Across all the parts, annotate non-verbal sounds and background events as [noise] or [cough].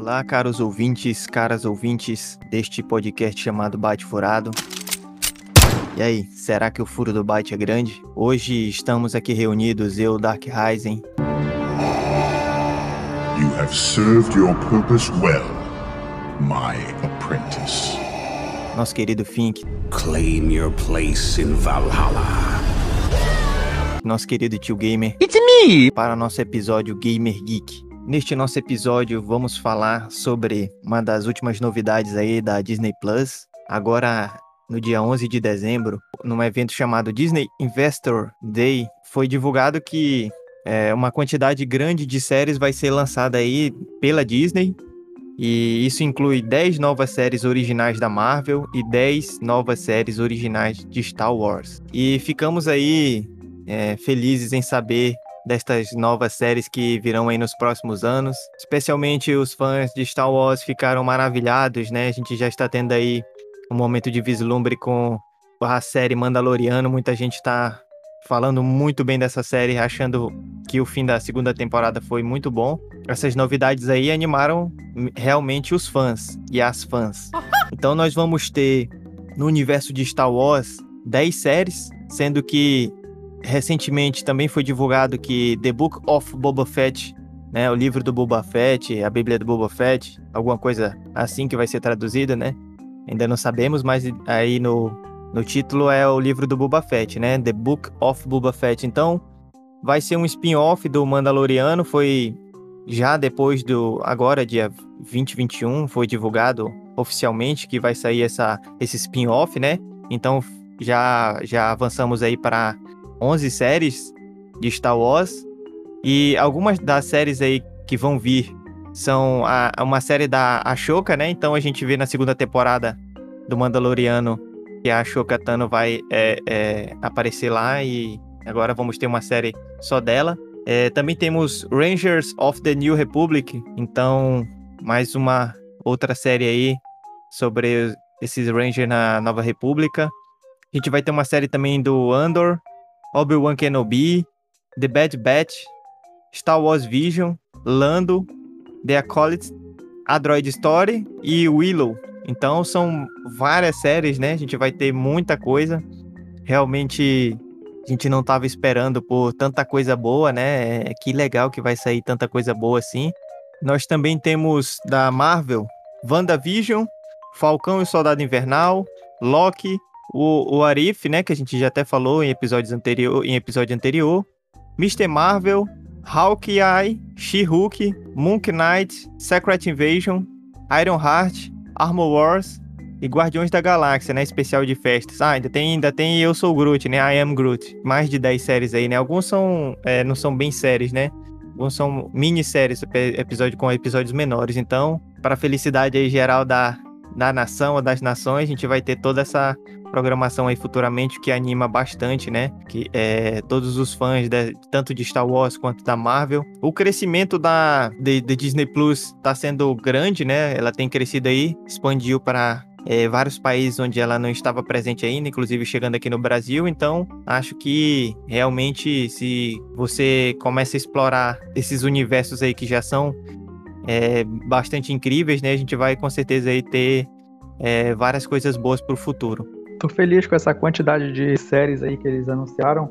Olá, caros ouvintes, caras ouvintes deste podcast chamado Bate Furado. E aí, será que o furo do Byte é grande? Hoje estamos aqui reunidos, eu, Dark Rising. You have served your purpose well, my apprentice. Nosso querido Fink. Claim your place in Valhalla. Nosso querido tio Gamer. It's me! Para nosso episódio Gamer Geek. Neste nosso episódio, vamos falar sobre uma das últimas novidades aí da Disney Plus. Agora, no dia 11 de dezembro, num evento chamado Disney Investor Day, foi divulgado que é, uma quantidade grande de séries vai ser lançada aí pela Disney. E isso inclui 10 novas séries originais da Marvel e 10 novas séries originais de Star Wars. E ficamos aí é, felizes em saber destas novas séries que virão aí nos próximos anos. Especialmente os fãs de Star Wars ficaram maravilhados, né? A gente já está tendo aí um momento de vislumbre com a série Mandaloriano. Muita gente está falando muito bem dessa série, achando que o fim da segunda temporada foi muito bom. Essas novidades aí animaram realmente os fãs e as fãs. [laughs] Então nós vamos ter no universo de Star Wars 10 séries, sendo que recentemente também foi divulgado que The Book of Boba Fett, né, o livro do Boba Fett, a Bíblia do Boba Fett, alguma coisa assim que vai ser traduzida, né? Ainda não sabemos, mas aí no, no título é o livro do Boba Fett, né? The Book of Boba Fett. Então, vai ser um spin-off do Mandaloriano, foi já depois do agora dia 2021 foi divulgado oficialmente que vai sair essa esse spin-off, né? Então, já já avançamos aí para 11 séries de Star Wars. E algumas das séries aí que vão vir são a, uma série da Ashoka, né? Então a gente vê na segunda temporada do Mandaloriano que a Ashoka Tano vai é, é, aparecer lá e agora vamos ter uma série só dela. É, também temos Rangers of the New Republic, então mais uma outra série aí sobre esses Rangers na Nova República. A gente vai ter uma série também do Andor, Obi-Wan Kenobi, The Bad Batch, Star Wars Vision, Lando, The Acolyte, A Droid Story e Willow. Então são várias séries, né? A gente vai ter muita coisa. Realmente a gente não estava esperando por tanta coisa boa, né? É, que legal que vai sair tanta coisa boa assim. Nós também temos da Marvel, WandaVision, Falcão e Soldado Invernal, Loki, o, o Arif, né, que a gente já até falou em, episódios anterior, em episódio anterior, Mr. Marvel, Hawkeye, She-Hulk, Moon Knight, Secret Invasion, Iron Heart, Armor Wars e Guardiões da Galáxia, né, especial de festas. Ah, ainda tem, ainda tem Eu Sou Groot, né, I Am Groot. Mais de 10 séries aí, né, alguns são, é, não são bem séries, né, alguns são minisséries, episódio com episódios menores. Então, para a felicidade aí geral da, da nação ou das nações, a gente vai ter toda essa programação aí futuramente que anima bastante, né? Que é todos os fãs de, tanto de Star Wars quanto da Marvel. O crescimento da de, de Disney Plus está sendo grande, né? Ela tem crescido aí, expandiu para é, vários países onde ela não estava presente ainda, inclusive chegando aqui no Brasil. Então, acho que realmente, se você começa a explorar esses universos aí que já são é, bastante incríveis, né? A gente vai com certeza aí ter é, várias coisas boas para o futuro. Tô feliz com essa quantidade de séries aí que eles anunciaram.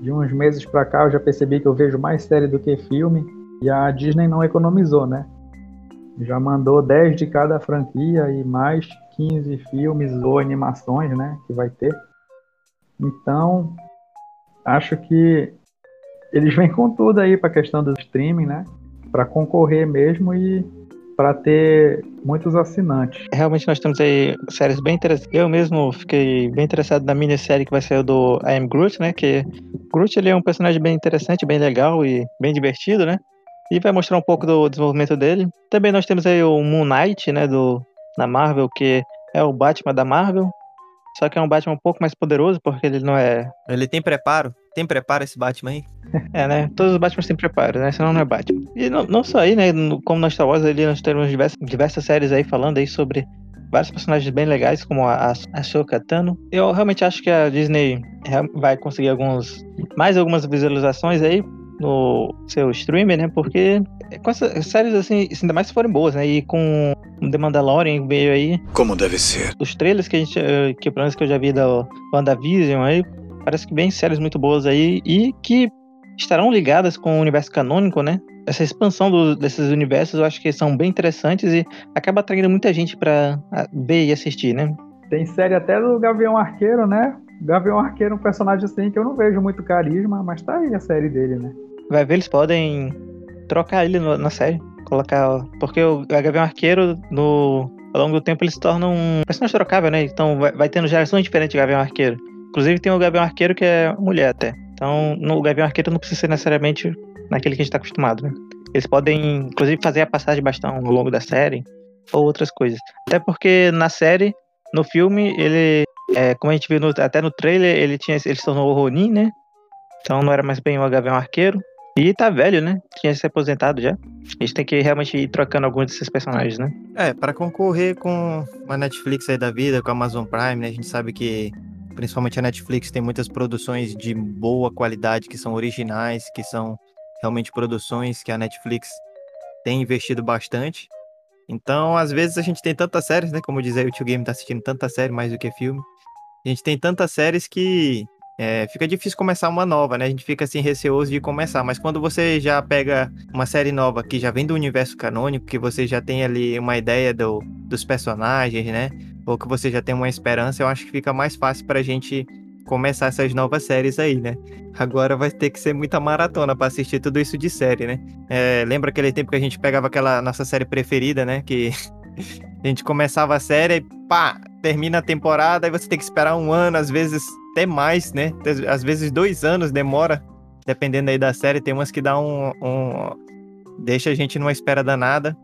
De uns meses para cá eu já percebi que eu vejo mais série do que filme. E a Disney não economizou, né? Já mandou 10 de cada franquia e mais 15 filmes ou animações, né? Que vai ter. Então, acho que eles vêm com tudo aí para a questão do streaming, né? Para concorrer mesmo e para ter muitos assinantes. Realmente nós temos aí séries bem interessantes. Eu mesmo fiquei bem interessado na minissérie que vai ser do I Am Groot, né? Que Groot ele é um personagem bem interessante, bem legal e bem divertido, né? E vai mostrar um pouco do desenvolvimento dele. Também nós temos aí o Moon Knight, né? Do, na Marvel, que é o Batman da Marvel. Só que é um Batman um pouco mais poderoso, porque ele não é. Ele tem preparo? Tem preparo esse Batman aí? [laughs] É, né? Todos os Batman têm preparo, né? Senão não é Batman. E não, não só aí, né? Como na Star Wars ali, nós temos diversas, diversas séries aí falando aí sobre vários personagens bem legais, como a, a Shoka Tano. Eu realmente acho que a Disney vai conseguir alguns mais algumas visualizações aí no seu streamer, né? Porque com essas séries, assim, ainda mais se forem boas, né? E com The Mandalorian veio aí. Como deve ser. Os trailers que a gente, eh, que pelo menos que eu já vi da WandaVision aí, parece que bem séries muito boas aí e que estarão ligadas com o universo canônico, né? Essa expansão do, desses universos eu acho que são bem interessantes e acaba atraindo muita gente para ver e assistir, né? Tem série até do Gavião Arqueiro, né? Gavião Arqueiro é um personagem assim que eu não vejo muito carisma, mas tá aí a série dele, né? Vai ver, eles podem trocar ele no, na série. Colocar. Porque o Gavião Arqueiro, no, ao longo do tempo, ele se torna um personagem trocável, né? Então vai, vai tendo gerações diferentes de Gavião Arqueiro. Inclusive tem o Gavião Arqueiro que é mulher até. Então no, o Gavião Arqueiro não precisa ser necessariamente naquele que a gente tá acostumado, né? Eles podem, inclusive, fazer a passagem de bastão ao longo da série ou outras coisas. Até porque na série, no filme, ele, é, como a gente viu no, até no trailer, ele tinha, ele se tornou o Ronin, né? Então não era mais bem o Gavião Arqueiro. E tá velho, né? Tinha se aposentado já. A gente tem que realmente ir trocando alguns desses personagens, né? É, para concorrer com a Netflix aí da vida, com a Amazon Prime, né? A gente sabe que principalmente a Netflix tem muitas produções de boa qualidade que são originais, que são realmente produções que a Netflix tem investido bastante. Então, às vezes a gente tem tantas séries, né? Como dizer, o Tio Game tá assistindo tanta série mais do que filme. A gente tem tantas séries que é, fica difícil começar uma nova, né? A gente fica assim receoso de começar, mas quando você já pega uma série nova que já vem do universo canônico, que você já tem ali uma ideia do, dos personagens, né? Ou que você já tem uma esperança, eu acho que fica mais fácil pra gente começar essas novas séries aí, né? Agora vai ter que ser muita maratona para assistir tudo isso de série, né? É, lembra aquele tempo que a gente pegava aquela nossa série preferida, né? Que [laughs] a gente começava a série e pá, termina a temporada e você tem que esperar um ano, às vezes até mais, né? Às vezes dois anos demora, dependendo aí da série. Tem umas que dá um, um deixa a gente numa espera danada.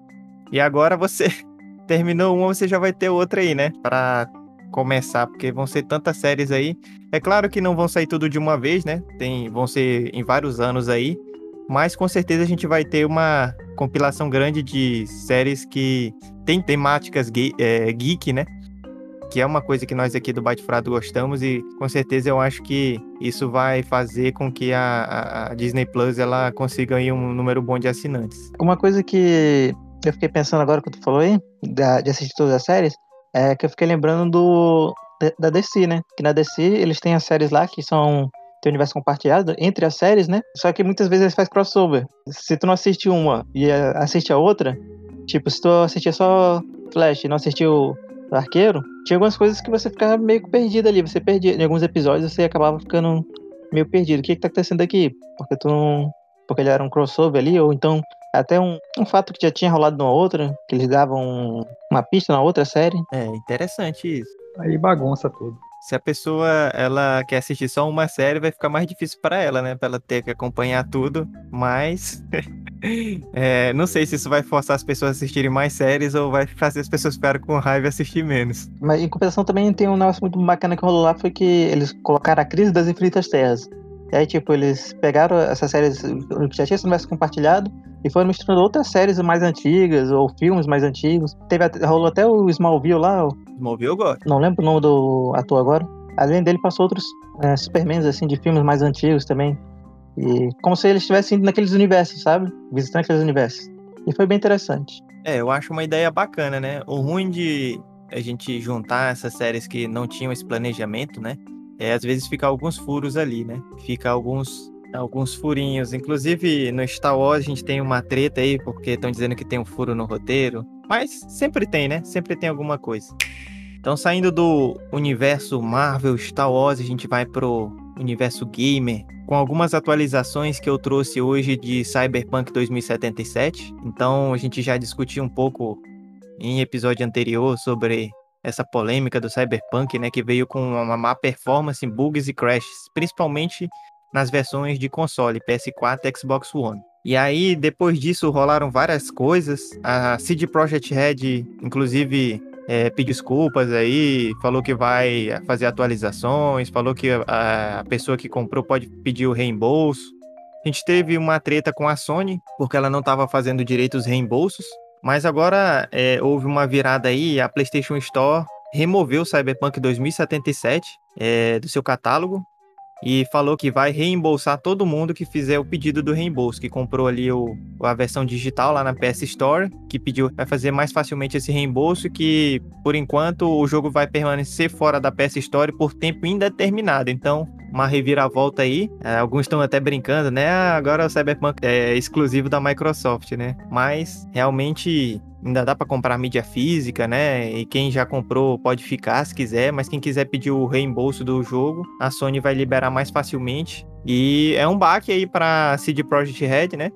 E agora você [laughs] terminou uma, você já vai ter outra aí, né? Para começar, porque vão ser tantas séries aí. É claro que não vão sair tudo de uma vez, né? Tem, vão ser em vários anos aí, mas com certeza a gente vai ter uma compilação grande de séries que tem temáticas gay, é, geek, né? Que é uma coisa que nós aqui do Bate Frado gostamos e com certeza eu acho que isso vai fazer com que a, a Disney Plus ela consiga aí um número bom de assinantes. Uma coisa que eu fiquei pensando agora que tu falou aí, de assistir todas as séries, é que eu fiquei lembrando do da DC, né? Que na DC eles têm as séries lá que são tem universo compartilhado entre as séries, né? Só que muitas vezes eles fazem crossover. Se tu não assiste uma e assiste a outra, tipo, se tu assistir só Flash e não assistiu Arqueiro, tinha algumas coisas que você ficava meio perdido ali. Você perdia em alguns episódios, você acabava ficando meio perdido. O que, que tá acontecendo aqui? Porque tu não. Porque ele era um crossover ali, ou então até um, um fato que já tinha rolado numa outra, que eles davam uma pista na outra série. É, interessante isso. Aí bagunça tudo. Se a pessoa ela quer assistir só uma série, vai ficar mais difícil para ela, né? Para ela ter que acompanhar tudo. Mas [laughs] é, não sei se isso vai forçar as pessoas a assistirem mais séries ou vai fazer as pessoas ficarem com raiva e assistir menos. Mas em compensação também tem um negócio muito bacana que rolou lá foi que eles colocaram a crise das infinitas terras. E aí, tipo, eles pegaram essas séries que já tinha universo compartilhado e foram misturando outras séries mais antigas ou filmes mais antigos. Teve rolou até o Smallville lá. O... Smallville eu gosto. Não lembro o nome do ator agora. Além dele, passou outros é, Supermans, assim, de filmes mais antigos também. E como se eles estivessem naqueles universos, sabe? Visitando aqueles universos. E foi bem interessante. É, eu acho uma ideia bacana, né? O ruim de a gente juntar essas séries que não tinham esse planejamento, né? É, às vezes fica alguns furos ali, né? Fica alguns alguns furinhos. Inclusive, no Star Wars a gente tem uma treta aí, porque estão dizendo que tem um furo no roteiro. Mas sempre tem, né? Sempre tem alguma coisa. Então, saindo do universo Marvel, Star Wars, a gente vai pro universo gamer, com algumas atualizações que eu trouxe hoje de Cyberpunk 2077. Então, a gente já discutiu um pouco em episódio anterior sobre essa polêmica do Cyberpunk, né, que veio com uma má performance, bugs e crashes, principalmente nas versões de console PS4 e Xbox One. E aí, depois disso, rolaram várias coisas. A CD Projekt Red, inclusive, é, pediu desculpas aí, falou que vai fazer atualizações, falou que a pessoa que comprou pode pedir o reembolso. A gente teve uma treta com a Sony, porque ela não estava fazendo direito os reembolsos. Mas agora é, houve uma virada aí, a PlayStation Store removeu o Cyberpunk 2077 é, do seu catálogo e falou que vai reembolsar todo mundo que fizer o pedido do reembolso, que comprou ali o, a versão digital lá na PS Store, que pediu vai fazer mais facilmente esse reembolso, que por enquanto o jogo vai permanecer fora da PS Store por tempo indeterminado. Então, uma reviravolta aí. É, alguns estão até brincando, né? Ah, agora o Cyberpunk é exclusivo da Microsoft, né? Mas realmente ainda dá para comprar mídia física, né? E quem já comprou pode ficar se quiser, mas quem quiser pedir o reembolso do jogo, a Sony vai liberar mais facilmente. E é um baque aí para CD Projekt Red, né?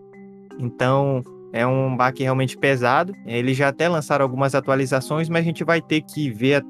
Então, é um baque realmente pesado. Eles já até lançaram algumas atualizações, mas a gente vai ter que ver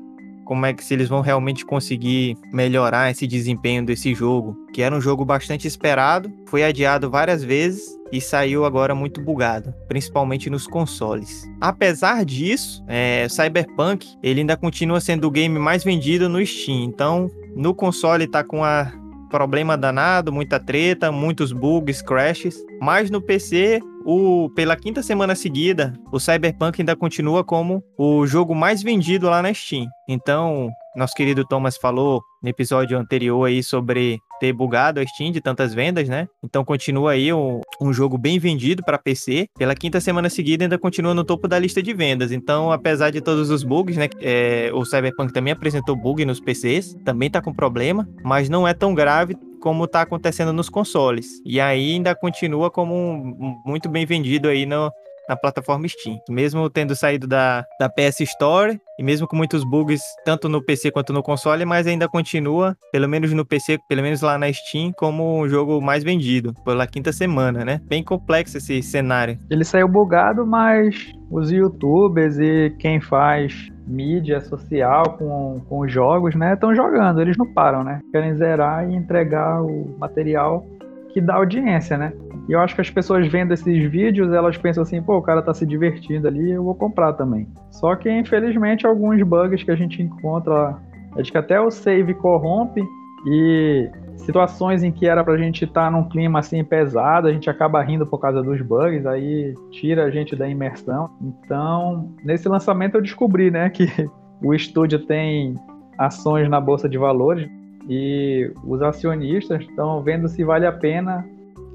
como é que se eles vão realmente conseguir melhorar esse desempenho desse jogo, que era um jogo bastante esperado, foi adiado várias vezes e saiu agora muito bugado, principalmente nos consoles. Apesar disso, é, Cyberpunk ele ainda continua sendo o game mais vendido no Steam, então no console tá com a problema danado, muita treta, muitos bugs, crashes, mas no PC o, pela quinta semana seguida, o Cyberpunk ainda continua como o jogo mais vendido lá na Steam. Então, nosso querido Thomas falou no episódio anterior aí sobre ter bugado a Steam de tantas vendas, né? Então continua aí um, um jogo bem vendido para PC. Pela quinta semana seguida ainda continua no topo da lista de vendas. Então, apesar de todos os bugs, né? É, o Cyberpunk também apresentou bug nos PCs, também tá com problema, mas não é tão grave como está acontecendo nos consoles. E ainda continua como um, muito bem vendido aí no, na plataforma Steam. Mesmo tendo saído da, da PS Store e mesmo com muitos bugs, tanto no PC quanto no console, mas ainda continua, pelo menos no PC, pelo menos lá na Steam, como o jogo mais vendido, pela quinta semana, né? Bem complexo esse cenário. Ele saiu bugado, mas os youtubers e quem faz mídia social com, com jogos, né, estão jogando, eles não param, né? Querem zerar e entregar o material que dá audiência, né? E eu acho que as pessoas vendo esses vídeos, elas pensam assim, pô, o cara tá se divertindo ali, eu vou comprar também. Só que, infelizmente, alguns bugs que a gente encontra, acho que até o save corrompe e situações em que era pra gente estar tá num clima assim pesado, a gente acaba rindo por causa dos bugs, aí tira a gente da imersão. Então, nesse lançamento eu descobri, né, que [laughs] o estúdio tem ações na bolsa de valores e os acionistas estão vendo se vale a pena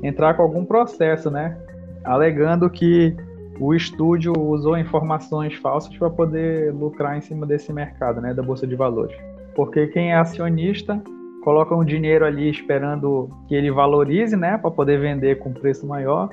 entrar com algum processo, né? Alegando que o estúdio usou informações falsas para poder lucrar em cima desse mercado, né, da bolsa de valores. Porque quem é acionista coloca um dinheiro ali esperando que ele valorize, né, para poder vender com preço maior.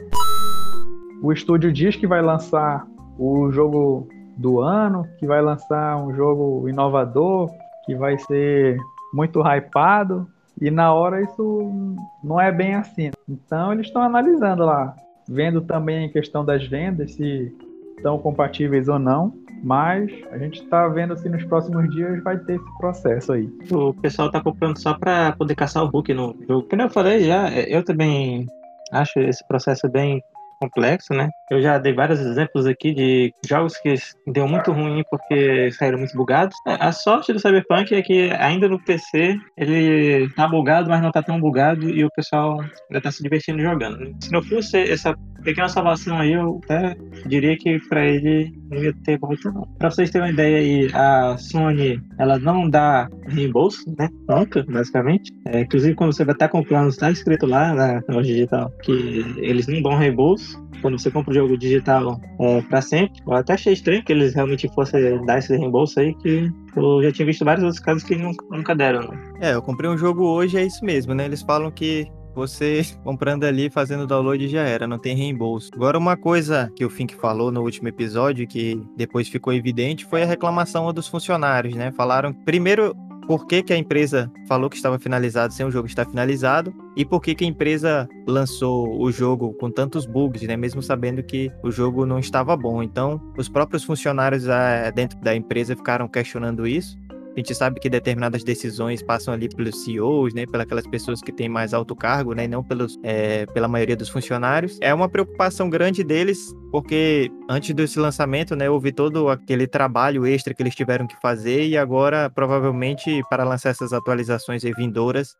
O estúdio diz que vai lançar o jogo do ano, que vai lançar um jogo inovador, que vai ser muito hypado, e na hora isso não é bem assim. Então eles estão analisando lá, vendo também a questão das vendas, se estão compatíveis ou não. Mas a gente está vendo se nos próximos dias vai ter esse processo aí. O pessoal está comprando só para poder caçar o Hulk no jogo. Como eu falei já, eu também acho esse processo bem complexo, né? Eu já dei vários exemplos aqui de jogos que deu muito ruim porque saíram muito bugados. É, a sorte do Cyberpunk é que ainda no PC ele tá bugado, mas não tá tão bugado e o pessoal ainda tá se divertindo jogando. Né? Se não fosse essa pequena salvação aí, eu até diria que para ele não ia ter muito não. Pra vocês terem uma ideia aí, a Sony, ela não dá reembolso, né? Nunca, basicamente. É, inclusive, quando você vai estar comprando, está escrito lá na loja digital que eles não dão reembolso quando você compra o jogo digital é, para sempre. Eu até achei estranho que eles realmente fossem dar esse reembolso aí, que eu já tinha visto vários outros casos que nunca, nunca deram. Né? É, eu comprei um jogo hoje, é isso mesmo, né? Eles falam que você [laughs] comprando ali, fazendo download já era, não tem reembolso. Agora, uma coisa que o Fink falou no último episódio, que depois ficou evidente, foi a reclamação dos funcionários, né? Falaram, primeiro, por que, que, a empresa falou que estava finalizado sem o jogo estar finalizado e por que, que a empresa lançou o jogo com tantos bugs, né? Mesmo sabendo que o jogo não estava bom. Então, os próprios funcionários ah, dentro da empresa ficaram questionando isso. A gente sabe que determinadas decisões passam ali pelos CEOs, né, pelas pessoas que têm mais alto cargo, né, não pelos, é, pela maioria dos funcionários. É uma preocupação grande deles, porque antes desse lançamento, né, houve todo aquele trabalho extra que eles tiveram que fazer e agora, provavelmente, para lançar essas atualizações vindouras,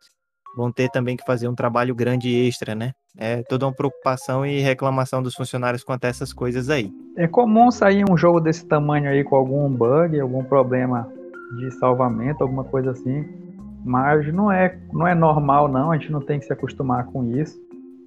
vão ter também que fazer um trabalho grande extra, né? É toda uma preocupação e reclamação dos funcionários quanto a essas coisas aí. É comum sair um jogo desse tamanho aí com algum bug, algum problema de salvamento, alguma coisa assim. Mas não é, não é normal, não, a gente não tem que se acostumar com isso.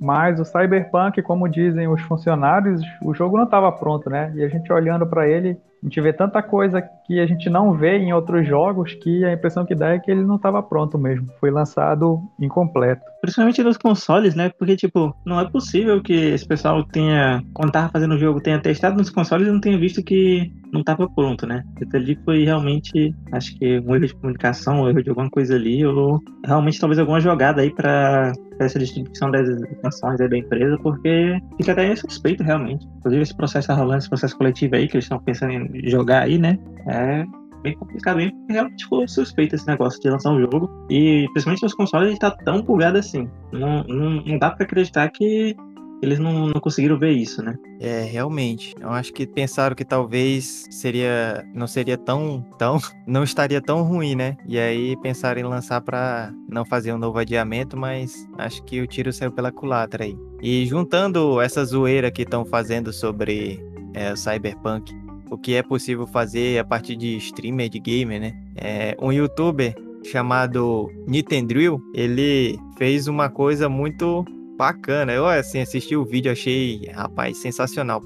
Mas o Cyberpunk, como dizem os funcionários, o jogo não estava pronto, né? E a gente olhando para ele, a gente vê tanta coisa que a gente não vê em outros jogos que a impressão que dá é que ele não estava pronto mesmo. Foi lançado incompleto. Principalmente nos consoles, né? Porque, tipo, não é possível que esse pessoal tenha, quando tava fazendo o jogo, tenha testado nos consoles e não tenha visto que não estava pronto, né? Isso ali foi realmente, acho que um erro de comunicação, um erro de alguma coisa ali, ou realmente talvez alguma jogada aí para essa distribuição das canções da empresa, porque fica até suspeito realmente. Inclusive esse processo tá rolando, esse processo coletivo aí que eles estão pensando em jogar aí, né? É bem complicado, bem realmente ficou suspeito esse negócio de lançar um jogo. E principalmente nos consoles ele tá tão bugado assim. Não, não, não dá para acreditar que eles não, não conseguiram ver isso, né? É, realmente. Eu acho que pensaram que talvez seria não seria tão tão [laughs] não estaria tão ruim, né? E aí pensaram em lançar para não fazer um novo adiamento, mas acho que o tiro saiu pela culatra aí. E juntando essa zoeira que estão fazendo sobre é, o Cyberpunk, o que é possível fazer a partir de streamer de gamer, né? É, um youtuber chamado Nintendrill, ele fez uma coisa muito bacana. Eu, assim, assisti o vídeo, achei, rapaz, sensacional.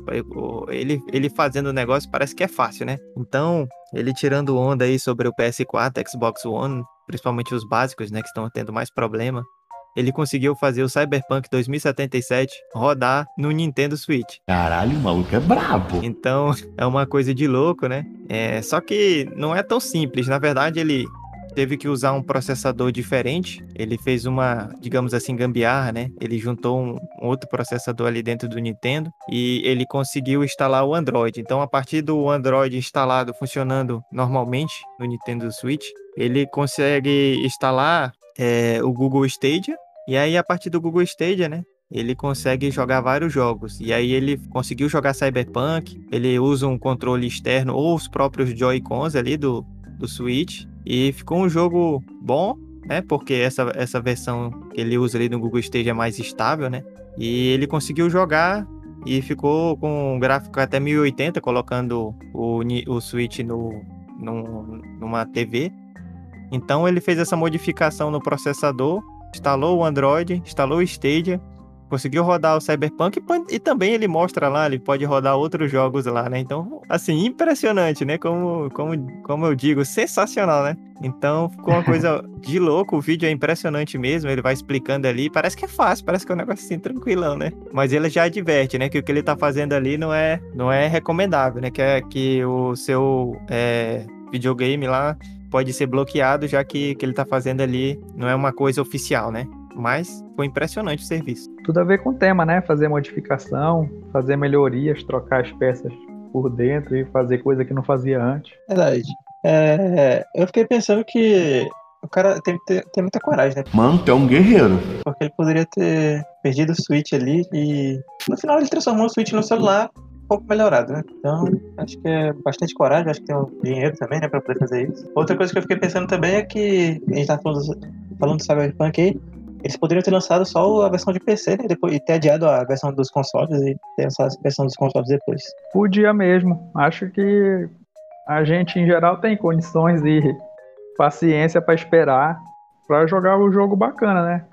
Ele, ele fazendo o negócio parece que é fácil, né? Então, ele tirando onda aí sobre o PS4, Xbox One, principalmente os básicos, né, que estão tendo mais problema. Ele conseguiu fazer o Cyberpunk 2077 rodar no Nintendo Switch. Caralho, o maluco é brabo. Então, [laughs] é uma coisa de louco, né? É, só que não é tão simples. Na verdade, ele teve que usar um processador diferente. Ele fez uma, digamos assim, gambiarra, né? Ele juntou um, um, outro processador ali dentro do Nintendo e ele conseguiu instalar o Android. Então, a partir do Android instalado funcionando normalmente no Nintendo Switch, ele consegue instalar é, o Google Stadia. E aí, a partir do Google Stadia, né? ele consegue jogar vários jogos. E aí ele conseguiu jogar Cyberpunk, ele usa um controle externo ou os próprios Joy-Cons ali do, do Switch. E ficou um jogo bom, né? Porque essa, essa versão que ele usa ali no Google Stage é mais estável, né? E ele conseguiu jogar e ficou com um gráfico até 1080, colocando o, o Switch no, numa TV. Então ele fez essa modificação no processador, instalou o Android, instalou o Stadia conseguiu rodar o Cyberpunk e, e, também ele mostra lá, ele pode rodar outros jogos lá, né? Então, assim, impressionante, né? Como, como, como eu digo, sensacional, né? Então, ficou uma coisa [laughs] de louco, o vídeo é impressionante mesmo, ele vai explicando ali, parece que é fácil, parece que é um negócio assim tranquilão, né? Mas ele já adverte, né, que o que ele tá fazendo ali não é, não é recomendável, né? Que é que o seu é, videogame lá pode ser bloqueado, já que o que ele tá fazendo ali não é uma coisa oficial, né? Mas foi impressionante o serviço. Tudo a ver com o tema, né? Fazer modificação, fazer melhorias, trocar as peças por dentro e fazer coisa que não fazia antes. Verdade. É, eu fiquei pensando que o cara tem que ter, ter muita coragem, né? Mano, tu é um guerreiro. Porque ele poderia ter perdido o Switch ali e no final ele transformou o Switch no celular pouco melhorado, né? Então, acho que é bastante coragem, acho que tem um dinheiro também, né, pra poder fazer isso. Outra coisa que eu fiquei pensando também é que a gente tá falando, falando do Cyberpunk aí, eles poderiam ter lançado só a versão de PC, né? Depois, e ter adiado a versão dos consoles e ter lançado a versão dos consoles depois. Podia mesmo. Acho que a gente, em geral, tem condições e paciência para esperar para jogar o jogo bacana, né?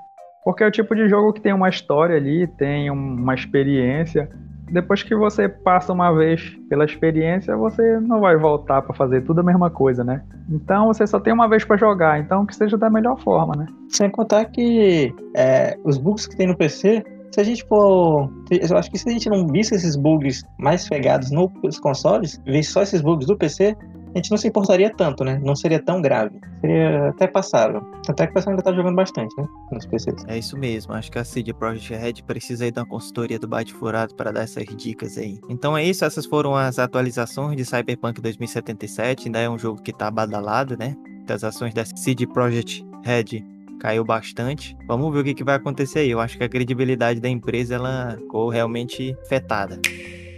Porque é o tipo de jogo que tem uma história ali, tem uma experiência depois que você passa uma vez pela experiência, você não vai voltar para fazer tudo a mesma coisa, né? Então você só tem uma vez para jogar, então que seja da melhor forma, né? Sem contar que é, os bugs que tem no PC, se a gente for. Eu acho que se a gente não visse esses bugs mais pegados nos consoles, visse só esses bugs do PC, a gente não se importaria tanto, né? Não seria tão grave. Seria até passável. Até que o pessoal ainda tá jogando bastante, né? Nos PCs. É isso mesmo. Acho que a CD Projekt Red precisa aí da consultoria do Bate Furado para dar essas dicas aí. Então é isso. Essas foram as atualizações de Cyberpunk 2077. Ainda é um jogo que tá badalado, né? As ações da CD Projekt Red caiu bastante. Vamos ver o que, que vai acontecer aí. Eu acho que a credibilidade da empresa ela ficou realmente afetada.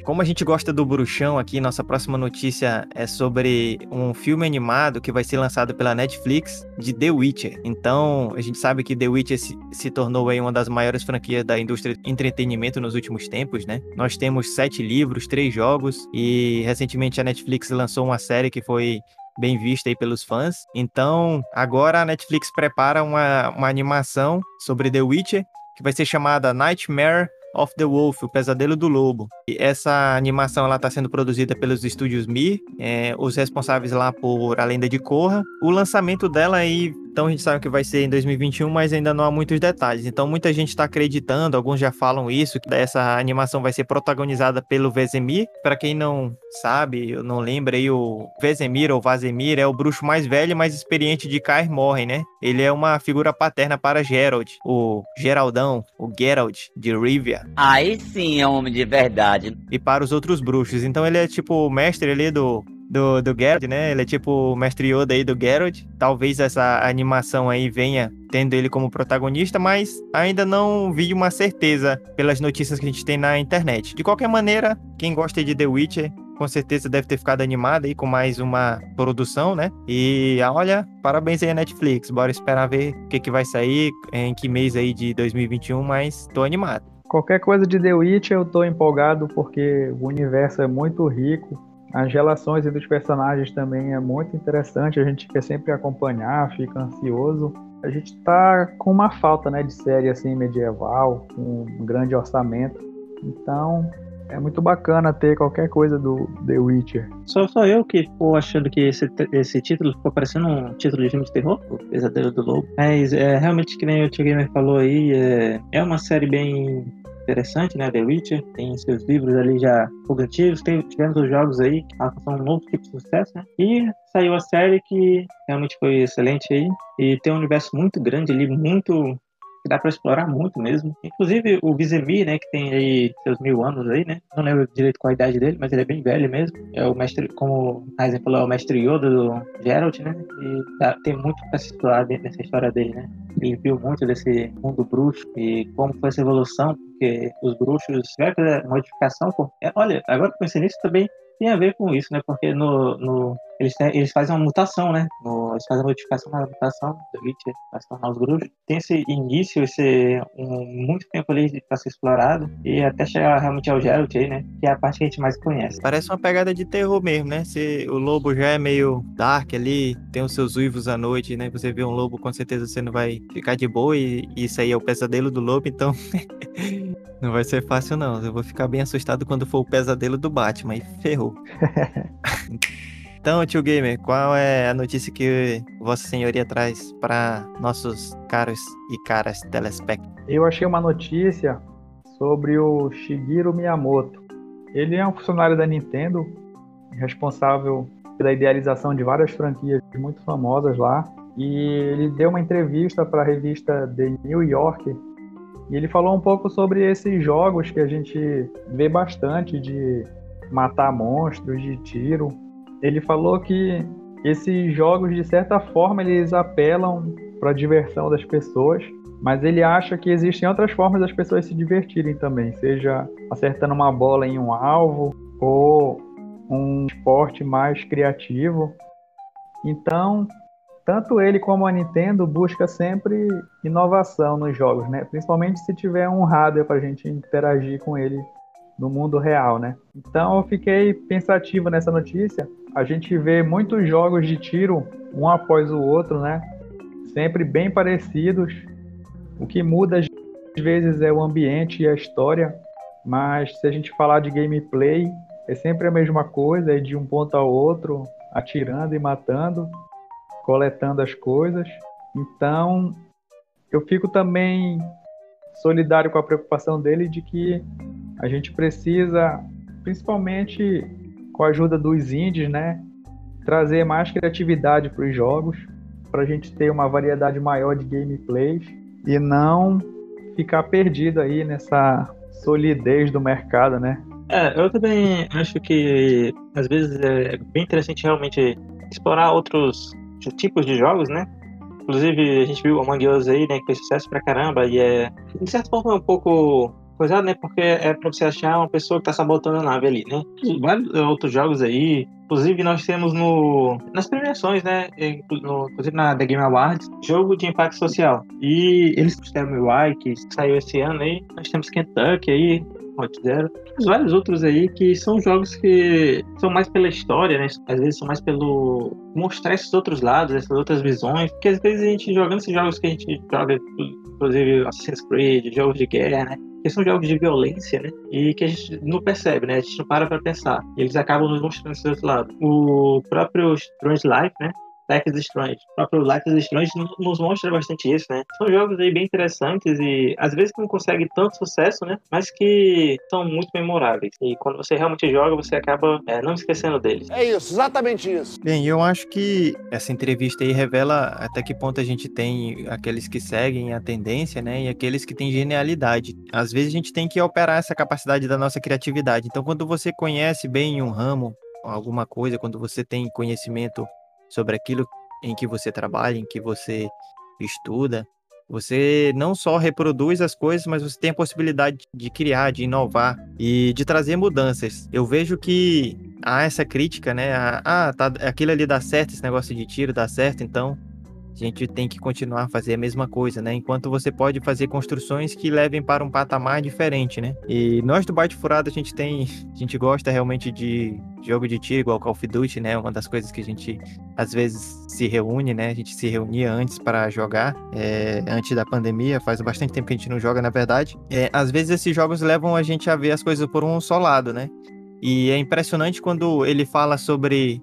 Como a gente gosta do bruxão aqui, nossa próxima notícia é sobre um filme animado que vai ser lançado pela Netflix de The Witcher. Então, a gente sabe que The Witcher se, se tornou aí uma das maiores franquias da indústria de entretenimento nos últimos tempos, né? Nós temos sete livros, três jogos e recentemente a Netflix lançou uma série que foi bem vista aí pelos fãs. Então, agora a Netflix prepara uma, uma animação sobre The Witcher que vai ser chamada Nightmare of the Wolf, o Pesadelo do Lobo. E essa animação ela está sendo produzida pelos estúdios Mir, é, os responsáveis lá por A Lenda de Korra. O lançamento dela aí então a gente sabe que vai ser em 2021, mas ainda não há muitos detalhes. Então muita gente está acreditando, alguns já falam isso, que essa animação vai ser protagonizada pelo Vesemir. Para quem não sabe, eu não lembro aí, o Vesemir ou Vazemir é o bruxo mais velho e mais experiente de Kaer Morhen, né? Ele é uma figura paterna para Gerald, o Geraldão, o Gerald de Rivia. Aí sim é um homem de verdade. E para os outros bruxos. Então ele é tipo o mestre ali do do, do Geralt, né? Ele é tipo o mestre Yoda aí do Geralt. Talvez essa animação aí venha tendo ele como protagonista, mas ainda não vi uma certeza pelas notícias que a gente tem na internet. De qualquer maneira, quem gosta de The Witcher com certeza deve ter ficado animado aí com mais uma produção, né? E olha, parabéns aí a Netflix. Bora esperar ver o que, que vai sair, em que mês aí de 2021, mas tô animado. Qualquer coisa de The Witcher eu tô empolgado porque o universo é muito rico as relações entre os personagens também é muito interessante, a gente quer sempre acompanhar, fica ansioso. A gente tá com uma falta, né, de série assim medieval, com um grande orçamento. Então, é muito bacana ter qualquer coisa do The Witcher. Só, só eu que tô achando que esse, esse título ficou parecendo um título de filme de terror, O Pesadelo do Lobo. Mas é, realmente, que nem o Tio Gamer falou aí, é, é uma série bem interessante, né? The Witcher, tem seus livros ali já antigos, tem, tivemos os jogos aí que são um novo tipo de sucesso, né? E saiu a série que realmente foi excelente aí e tem um universo muito grande ali, muito que dá para explorar muito mesmo. Inclusive o Vizemir, né, que tem aí seus mil anos aí, né? Não lembro direito qual a idade dele, mas ele é bem velho mesmo. É o mestre, como a falou, é o mestre Yoda do Geralt, né? E dá, tem muito para se explorar nessa história dele, né? Ele viu muito desse mundo bruxo e como foi essa evolução, porque os bruxos tiveram fazer modificação. É, olha, agora que pensei nisso também, tem a ver com isso, né? Porque no, no eles, eles fazem uma mutação, né? No, eles fazem a modificação na mutação do Witcher para se tornar os bruxos. Tem esse início, esse um, muito tempo ali para ser explorado e até chegar realmente ao Geralt aí, né? Que é a parte que a gente mais conhece. Parece uma pegada de terror mesmo, né? Se o lobo já é meio dark ali, tem os seus uivos à noite, né? Você vê um lobo, com certeza você não vai ficar de boa e, e isso aí é o pesadelo do lobo, então [laughs] Não vai ser fácil, não. Eu vou ficar bem assustado quando for o pesadelo do Batman. E ferrou. [laughs] então, tio Gamer, qual é a notícia que Vossa Senhoria traz para nossos caros e caras telespectadores? Eu achei uma notícia sobre o Shigeru Miyamoto. Ele é um funcionário da Nintendo, responsável pela idealização de várias franquias muito famosas lá. E ele deu uma entrevista para a revista The New Yorker e ele falou um pouco sobre esses jogos que a gente vê bastante de matar monstros, de tiro. Ele falou que esses jogos, de certa forma, eles apelam para a diversão das pessoas, mas ele acha que existem outras formas das pessoas se divertirem também, seja acertando uma bola em um alvo ou um esporte mais criativo. Então, tanto ele como a Nintendo busca sempre inovação nos jogos, né? Principalmente se tiver um hardware para a gente interagir com ele no mundo real, né? Então eu fiquei pensativo nessa notícia. A gente vê muitos jogos de tiro um após o outro, né? Sempre bem parecidos. O que muda às vezes é o ambiente e a história, mas se a gente falar de gameplay, é sempre a mesma coisa, é de um ponto ao outro, atirando e matando coletando as coisas. Então, eu fico também solidário com a preocupação dele de que a gente precisa, principalmente com a ajuda dos indies, né, trazer mais criatividade para os jogos, para a gente ter uma variedade maior de gameplays e não ficar perdido aí nessa solidez do mercado, né? É, eu também acho que às vezes é bem interessante realmente explorar outros tipos de jogos, né? Inclusive, a gente viu Among Us aí, né, que fez sucesso pra caramba, e é, de certa forma, um pouco coisado, né, porque é pra você achar uma pessoa que tá sabotando a nave ali, né? Vários outros jogos aí, inclusive nós temos no, nas premiações, né, no, inclusive na The Game Awards, jogo de impacto social. E eles fizeram o UI, que saiu esse ano aí, nós temos Kentucky aí, Hot Zero. Vários outros aí que são jogos que são mais pela história, né? Às vezes são mais pelo mostrar esses outros lados, essas outras visões. Porque às vezes a gente jogando esses jogos que a gente joga, inclusive Assassin's Creed, jogos de guerra, né? Que são jogos de violência, né? E que a gente não percebe, né? A gente não para pra pensar. Eles acabam nos mostrando esse outro lado. O próprio Strange Life, né? Life is Strange. O próprio Life is Strange nos mostra bastante isso, né? São jogos aí bem interessantes e às vezes não conseguem tanto sucesso, né? Mas que são muito memoráveis. E quando você realmente joga, você acaba é, não esquecendo deles. É isso, exatamente isso. Bem, eu acho que essa entrevista aí revela até que ponto a gente tem aqueles que seguem a tendência, né? E aqueles que têm genialidade. Às vezes a gente tem que operar essa capacidade da nossa criatividade. Então, quando você conhece bem um ramo, alguma coisa, quando você tem conhecimento sobre aquilo em que você trabalha, em que você estuda, você não só reproduz as coisas, mas você tem a possibilidade de criar, de inovar e de trazer mudanças. Eu vejo que há essa crítica, né? Ah, tá, aquilo ali dá certo, esse negócio de tiro dá certo, então a gente tem que continuar a fazer a mesma coisa, né? Enquanto você pode fazer construções que levem para um patamar diferente, né? E nós do Byte Furado a gente tem, a gente gosta realmente de jogo de tiro igual Call of Duty, né? Uma das coisas que a gente às vezes se reúne, né? A gente se reunia antes para jogar, é, antes da pandemia, faz bastante tempo que a gente não joga, na verdade. É, às vezes esses jogos levam a gente a ver as coisas por um só lado, né? E é impressionante quando ele fala sobre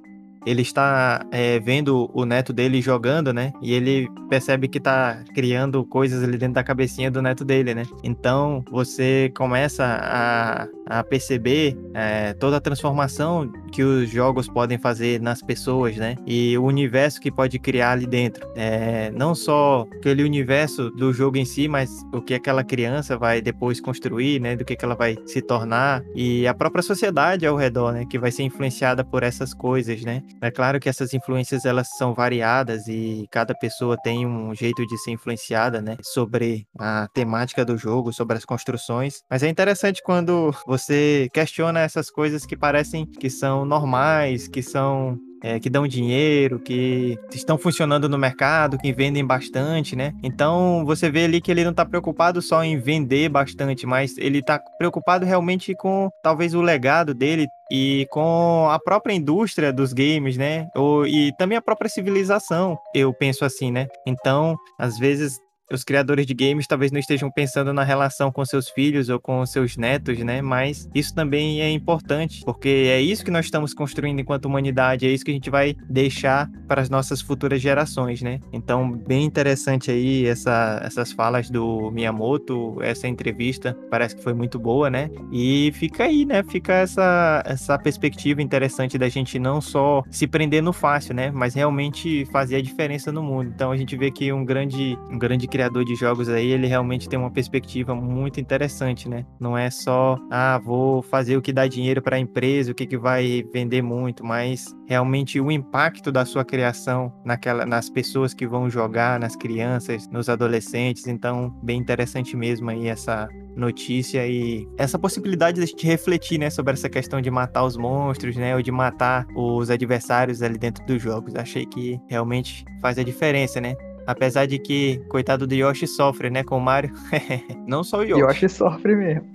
ele está é, vendo o neto dele jogando, né? E ele percebe que está criando coisas ali dentro da cabecinha do neto dele, né? Então você começa a, a perceber é, toda a transformação que os jogos podem fazer nas pessoas, né? E o universo que pode criar ali dentro. É, não só aquele universo do jogo em si, mas o que aquela criança vai depois construir, né? Do que, que ela vai se tornar e a própria sociedade ao redor, né? Que vai ser influenciada por essas coisas, né? É claro que essas influências elas são variadas e cada pessoa tem um jeito de ser influenciada, né, sobre a temática do jogo, sobre as construções. Mas é interessante quando você questiona essas coisas que parecem que são normais, que são é, que dão dinheiro, que estão funcionando no mercado, que vendem bastante, né? Então você vê ali que ele não está preocupado só em vender bastante, mas ele está preocupado realmente com talvez o legado dele e com a própria indústria dos games, né? Ou, e também a própria civilização, eu penso assim, né? Então, às vezes os criadores de games talvez não estejam pensando na relação com seus filhos ou com seus netos, né? Mas isso também é importante, porque é isso que nós estamos construindo enquanto humanidade, é isso que a gente vai deixar para as nossas futuras gerações, né? Então, bem interessante aí essa, essas falas do Miyamoto, essa entrevista, parece que foi muito boa, né? E fica aí, né? Fica essa, essa perspectiva interessante da gente não só se prender no fácil, né? Mas realmente fazer a diferença no mundo. Então, a gente vê que um grande, um grande criador de jogos aí, ele realmente tem uma perspectiva muito interessante, né? Não é só, ah, vou fazer o que dá dinheiro para a empresa, o que, que vai vender muito, mas realmente o impacto da sua criação naquela, nas pessoas que vão jogar, nas crianças, nos adolescentes. Então, bem interessante mesmo aí essa notícia e essa possibilidade de a gente refletir, né, sobre essa questão de matar os monstros, né, ou de matar os adversários ali dentro dos jogos. Achei que realmente faz a diferença, né? Apesar de que, coitado do Yoshi sofre, né, com o Mario. [laughs] Não só o Yoshi. Yoshi sofre mesmo.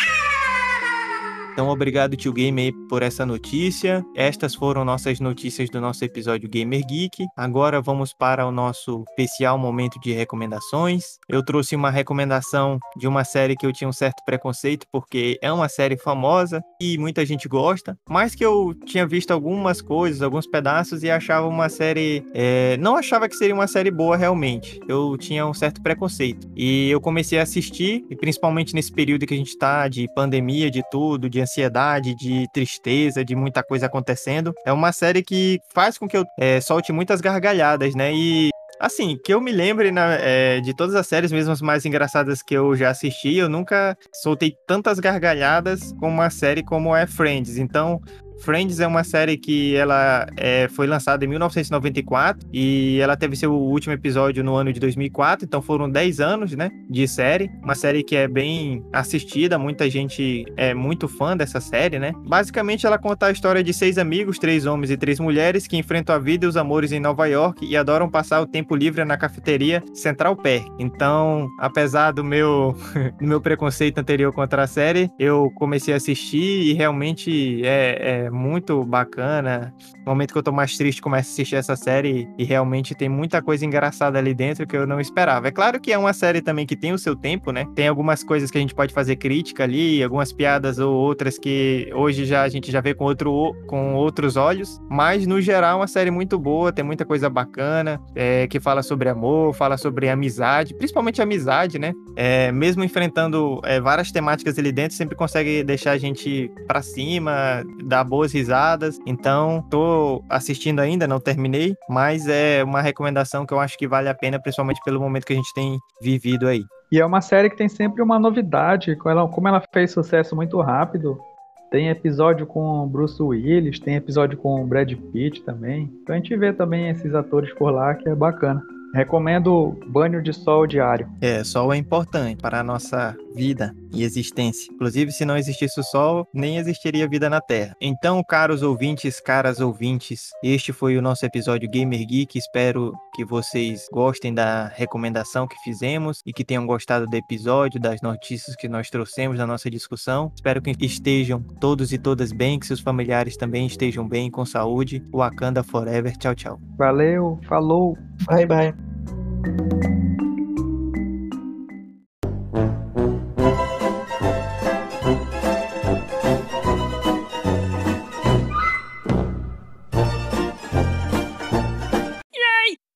Então, obrigado, Tio Game, por essa notícia. Estas foram nossas notícias do nosso episódio Gamer Geek. Agora vamos para o nosso especial momento de recomendações. Eu trouxe uma recomendação de uma série que eu tinha um certo preconceito, porque é uma série famosa e muita gente gosta, mas que eu tinha visto algumas coisas, alguns pedaços e achava uma série. É... não achava que seria uma série boa realmente. Eu tinha um certo preconceito. E eu comecei a assistir, e principalmente nesse período que a gente está de pandemia, de tudo, de ansiedade, de tristeza, de muita coisa acontecendo. É uma série que faz com que eu é, solte muitas gargalhadas, né? E Assim, que eu me lembre é, de todas as séries, mesmo as mais engraçadas que eu já assisti, eu nunca soltei tantas gargalhadas com uma série como é Friends. Então, Friends é uma série que ela é, foi lançada em 1994 e ela teve seu último episódio no ano de 2004, então foram 10 anos, né, de série. Uma série que é bem assistida, muita gente é muito fã dessa série, né? Basicamente ela conta a história de seis amigos, três homens e três mulheres que enfrentam a vida e os amores em Nova York e adoram passar o tempo livre na cafeteria Central Perk. Então, apesar do meu [laughs] do meu preconceito anterior contra a série, eu comecei a assistir e realmente é, é muito bacana. No momento que eu tô mais triste, começo a assistir essa série e realmente tem muita coisa engraçada ali dentro que eu não esperava. É claro que é uma série também que tem o seu tempo, né? Tem algumas coisas que a gente pode fazer crítica ali, algumas piadas ou outras que hoje já a gente já vê com, outro, com outros olhos, mas no geral é uma série muito boa, tem muita coisa bacana, é, que fala sobre amor, fala sobre amizade, principalmente amizade, né? É, mesmo enfrentando é, várias temáticas ali dentro, sempre consegue deixar a gente para cima, dar boas risadas. Então, tô assistindo ainda, não terminei, mas é uma recomendação que eu acho que vale a pena, principalmente pelo momento que a gente tem vivido aí. E é uma série que tem sempre uma novidade, como ela fez sucesso muito rápido. Tem episódio com Bruce Willis, tem episódio com Brad Pitt também. Então a gente vê também esses atores por lá que é bacana. Recomendo banho de sol diário. É, sol é importante para a nossa vida e existência. Inclusive, se não existisse o sol, nem existiria vida na Terra. Então, caros ouvintes, caras ouvintes, este foi o nosso episódio Gamer Geek. Espero que vocês gostem da recomendação que fizemos e que tenham gostado do episódio, das notícias que nós trouxemos na nossa discussão. Espero que estejam todos e todas bem, que seus familiares também estejam bem, com saúde. Wakanda Forever. Tchau, tchau. Valeu, falou. Bye, bye.